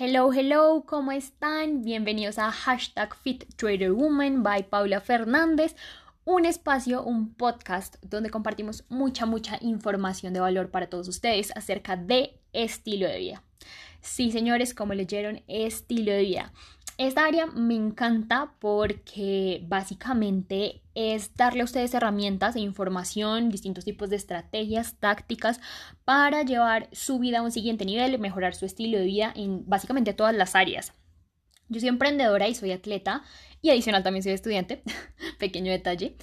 Hello, hello, ¿cómo están? Bienvenidos a Hashtag Fit Trader Woman by Paula Fernández, un espacio, un podcast donde compartimos mucha, mucha información de valor para todos ustedes acerca de estilo de vida. Sí, señores, como leyeron, estilo de vida. Esta área me encanta porque básicamente es darle a ustedes herramientas e información, distintos tipos de estrategias, tácticas para llevar su vida a un siguiente nivel, mejorar su estilo de vida en básicamente todas las áreas. Yo soy emprendedora y soy atleta y adicional también soy estudiante, pequeño detalle,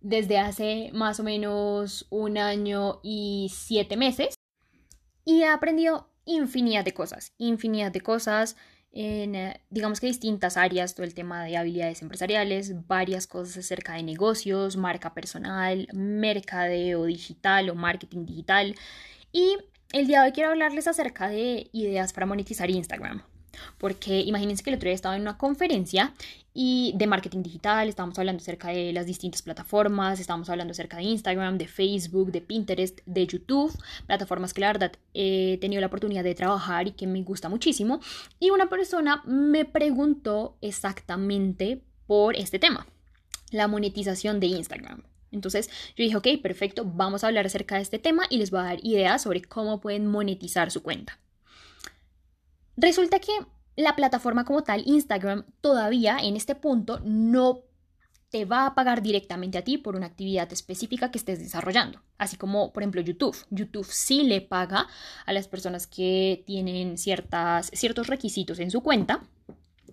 desde hace más o menos un año y siete meses y he aprendido infinidad de cosas, infinidad de cosas en, eh, digamos que distintas áreas, todo el tema de habilidades empresariales, varias cosas acerca de negocios, marca personal, mercadeo digital o marketing digital. Y el día de hoy quiero hablarles acerca de ideas para monetizar Instagram. Porque imagínense que el otro día estaba en una conferencia y de marketing digital, estábamos hablando acerca de las distintas plataformas, estábamos hablando acerca de Instagram, de Facebook, de Pinterest, de YouTube, plataformas que la verdad he tenido la oportunidad de trabajar y que me gusta muchísimo. Y una persona me preguntó exactamente por este tema, la monetización de Instagram. Entonces yo dije, ok, perfecto, vamos a hablar acerca de este tema y les voy a dar ideas sobre cómo pueden monetizar su cuenta. Resulta que la plataforma como tal, Instagram, todavía en este punto no te va a pagar directamente a ti por una actividad específica que estés desarrollando. Así como, por ejemplo, YouTube. YouTube sí le paga a las personas que tienen ciertas, ciertos requisitos en su cuenta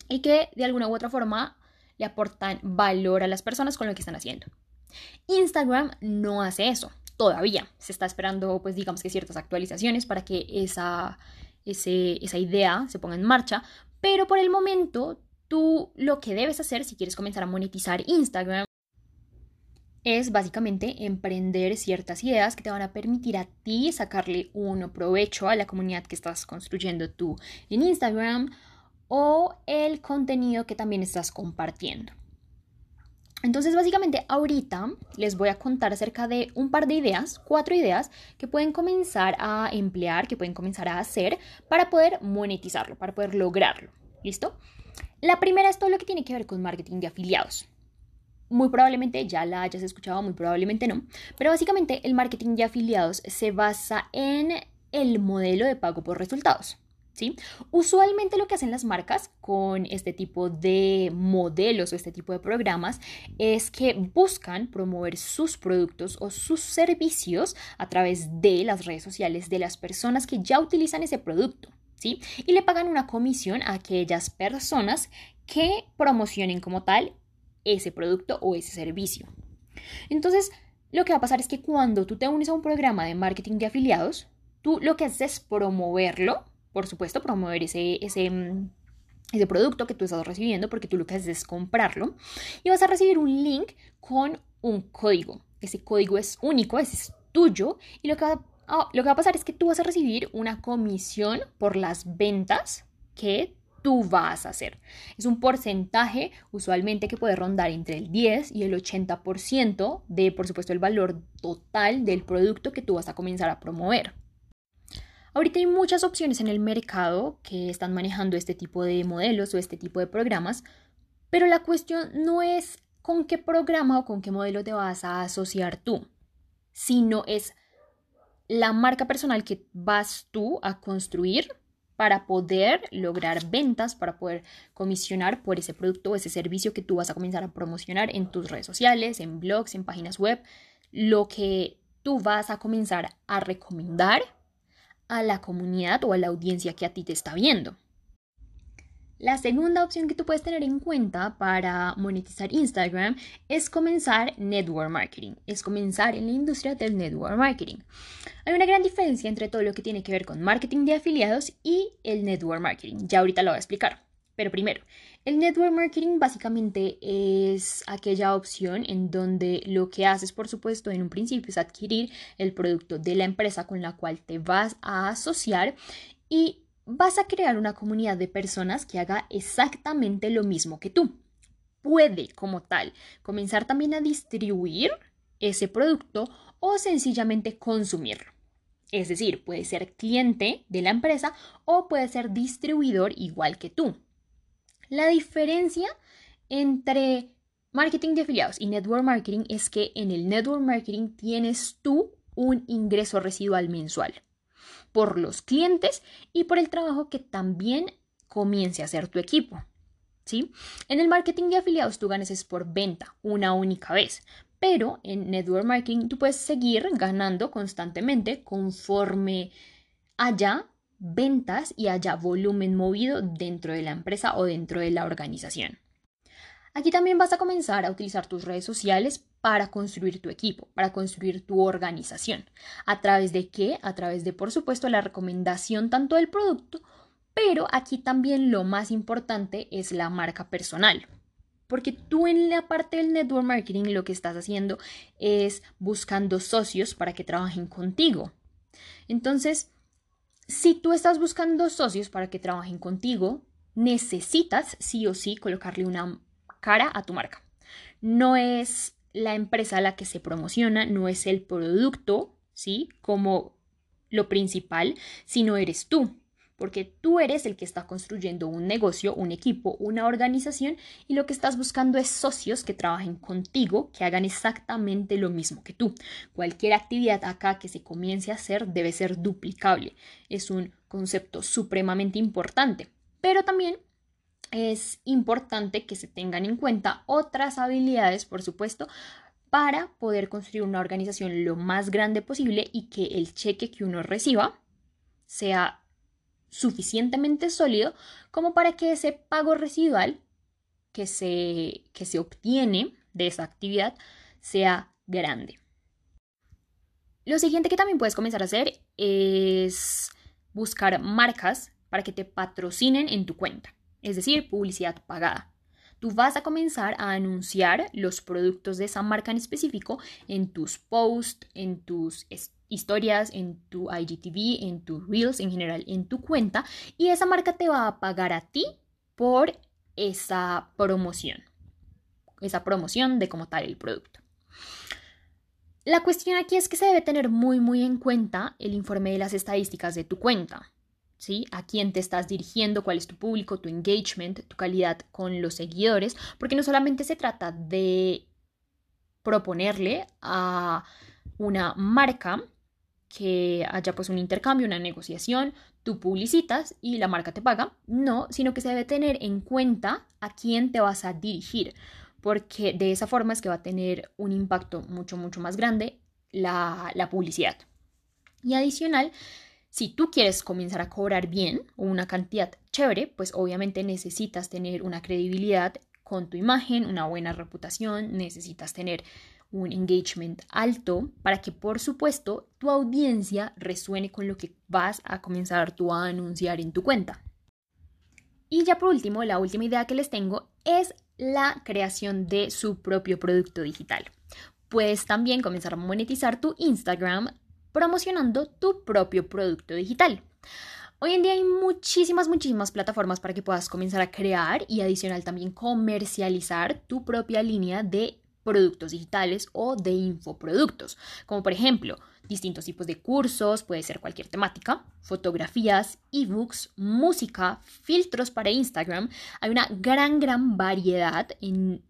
y que de alguna u otra forma le aportan valor a las personas con lo que están haciendo. Instagram no hace eso todavía. Se está esperando, pues digamos que ciertas actualizaciones para que esa, esa idea se ponga en marcha, pero por el momento tú lo que debes hacer si quieres comenzar a monetizar Instagram es básicamente emprender ciertas ideas que te van a permitir a ti sacarle un provecho a la comunidad que estás construyendo tú en Instagram o el contenido que también estás compartiendo. Entonces, básicamente, ahorita les voy a contar acerca de un par de ideas, cuatro ideas que pueden comenzar a emplear, que pueden comenzar a hacer para poder monetizarlo, para poder lograrlo. ¿Listo? La primera es todo lo que tiene que ver con marketing de afiliados. Muy probablemente ya la hayas escuchado, muy probablemente no, pero básicamente el marketing de afiliados se basa en el modelo de pago por resultados. Usualmente lo que hacen las marcas con este tipo de modelos o este tipo de programas es que buscan promover sus productos o sus servicios a través de las redes sociales de las personas que ya utilizan ese producto. ¿Sí? Y le pagan una comisión a aquellas personas que promocionen como tal ese producto o ese servicio. Entonces, lo que va a pasar es que cuando tú te unes a un programa de marketing de afiliados, tú lo que haces es promoverlo por supuesto, promover ese, ese, mm, ese producto que tú estás recibiendo, porque tú lo que haces es comprarlo, y vas a recibir un link con un código. Ese código es único, es tuyo, y lo que va, ah, lo que va a pasar es que tú vas a recibir una comisión por las ventas que tú vas a hacer. Es un porcentaje usualmente que puede rondar entre el 10 y el 80% de, por supuesto, el valor total del producto que tú vas a comenzar a promover. Ahorita hay muchas opciones en el mercado que están manejando este tipo de modelos o este tipo de programas, pero la cuestión no es con qué programa o con qué modelo te vas a asociar tú, sino es la marca personal que vas tú a construir para poder lograr ventas, para poder comisionar por ese producto o ese servicio que tú vas a comenzar a promocionar en tus redes sociales, en blogs, en páginas web, lo que tú vas a comenzar a recomendar a la comunidad o a la audiencia que a ti te está viendo. La segunda opción que tú puedes tener en cuenta para monetizar Instagram es comenzar network marketing, es comenzar en la industria del network marketing. Hay una gran diferencia entre todo lo que tiene que ver con marketing de afiliados y el network marketing. Ya ahorita lo voy a explicar. Pero primero, el network marketing básicamente es aquella opción en donde lo que haces, por supuesto, en un principio es adquirir el producto de la empresa con la cual te vas a asociar y vas a crear una comunidad de personas que haga exactamente lo mismo que tú. Puede, como tal, comenzar también a distribuir ese producto o sencillamente consumirlo. Es decir, puede ser cliente de la empresa o puede ser distribuidor igual que tú. La diferencia entre marketing de afiliados y network marketing es que en el network marketing tienes tú un ingreso residual mensual por los clientes y por el trabajo que también comience a hacer tu equipo. ¿Sí? En el marketing de afiliados tú ganas es por venta una única vez, pero en network marketing tú puedes seguir ganando constantemente conforme haya ventas y haya volumen movido dentro de la empresa o dentro de la organización. Aquí también vas a comenzar a utilizar tus redes sociales para construir tu equipo, para construir tu organización. ¿A través de qué? A través de, por supuesto, la recomendación tanto del producto, pero aquí también lo más importante es la marca personal. Porque tú en la parte del network marketing lo que estás haciendo es buscando socios para que trabajen contigo. Entonces, si tú estás buscando socios para que trabajen contigo, necesitas sí o sí colocarle una cara a tu marca. No es la empresa la que se promociona, no es el producto, ¿sí? Como lo principal, sino eres tú porque tú eres el que está construyendo un negocio, un equipo, una organización y lo que estás buscando es socios que trabajen contigo, que hagan exactamente lo mismo que tú. Cualquier actividad acá que se comience a hacer debe ser duplicable. Es un concepto supremamente importante, pero también es importante que se tengan en cuenta otras habilidades, por supuesto, para poder construir una organización lo más grande posible y que el cheque que uno reciba sea suficientemente sólido como para que ese pago residual que se, que se obtiene de esa actividad sea grande. Lo siguiente que también puedes comenzar a hacer es buscar marcas para que te patrocinen en tu cuenta, es decir, publicidad pagada. Tú vas a comenzar a anunciar los productos de esa marca en específico en tus posts, en tus historias, en tu IGTV, en tus Reels, en general, en tu cuenta. Y esa marca te va a pagar a ti por esa promoción. Esa promoción de cómo tal el producto. La cuestión aquí es que se debe tener muy, muy en cuenta el informe de las estadísticas de tu cuenta. ¿Sí? A quién te estás dirigiendo, cuál es tu público, tu engagement, tu calidad con los seguidores, porque no solamente se trata de proponerle a una marca que haya pues un intercambio, una negociación, tú publicitas y la marca te paga, no, sino que se debe tener en cuenta a quién te vas a dirigir, porque de esa forma es que va a tener un impacto mucho, mucho más grande la, la publicidad. Y adicional, si tú quieres comenzar a cobrar bien una cantidad chévere, pues obviamente necesitas tener una credibilidad con tu imagen, una buena reputación, necesitas tener un engagement alto para que por supuesto tu audiencia resuene con lo que vas a comenzar tú a anunciar en tu cuenta. Y ya por último, la última idea que les tengo es la creación de su propio producto digital. Puedes también comenzar a monetizar tu Instagram promocionando tu propio producto digital. Hoy en día hay muchísimas, muchísimas plataformas para que puedas comenzar a crear y adicional también comercializar tu propia línea de productos digitales o de infoproductos, como por ejemplo distintos tipos de cursos, puede ser cualquier temática, fotografías, ebooks, música, filtros para Instagram. Hay una gran, gran variedad en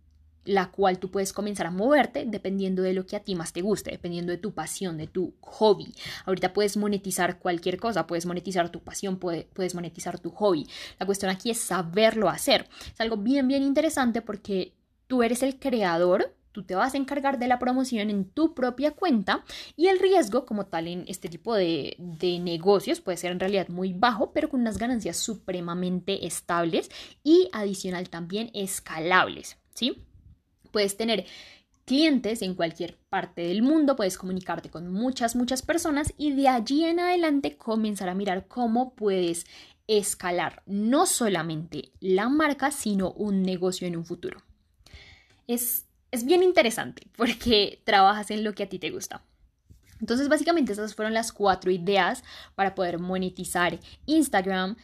la cual tú puedes comenzar a moverte dependiendo de lo que a ti más te guste, dependiendo de tu pasión, de tu hobby. Ahorita puedes monetizar cualquier cosa, puedes monetizar tu pasión, puedes monetizar tu hobby. La cuestión aquí es saberlo hacer. Es algo bien, bien interesante porque tú eres el creador Tú te vas a encargar de la promoción en tu propia cuenta y el riesgo como tal en este tipo de, negocios puede ser en realidad muy bajo, pero con unas ganancias supremamente estables y adicional también escalables, ¿sí? Puedes tener clientes en cualquier parte del mundo, puedes comunicarte con muchas, muchas personas y de allí en adelante comenzar a mirar cómo puedes escalar no solamente la marca, sino un negocio en un futuro. Es es bien interesante porque trabajas en lo que a ti te gusta. Entonces, básicamente esas fueron las cuatro ideas para poder monetizar Instagram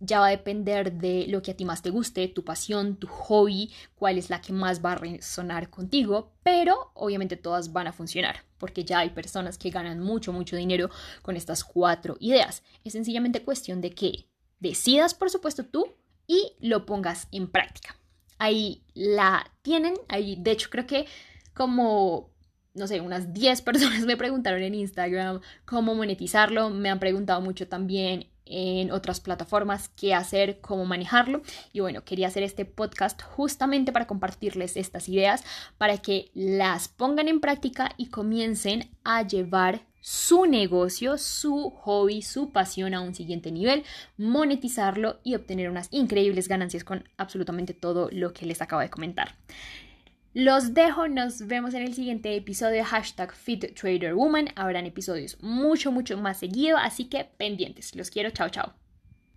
ya va a depender de lo que a ti más te guste, tu pasión, tu hobby, cuál es la que más va a resonar contigo, pero obviamente todas van a funcionar, porque ya hay personas que ganan mucho, mucho dinero con estas cuatro ideas. Es sencillamente cuestión de que decidas, por supuesto, tú y lo pongas en práctica. Ahí la tienen, ahí de hecho creo que como no sé, unas 10 personas me preguntaron en Instagram cómo monetizarlo, me han preguntado mucho también en otras plataformas qué hacer, cómo manejarlo. Y bueno, quería hacer este podcast justamente para compartirles estas ideas, para que las pongan en práctica y comiencen a llevar su negocio, su hobby, su pasión a un siguiente nivel, monetizarlo y obtener unas increíbles ganancias con absolutamente todo lo que les acabo de comentar. Los dejo, nos vemos en el siguiente episodio hashtag FitTraderWoman. Habrán episodios mucho, mucho más seguido, así que pendientes. Los quiero, chao, chao.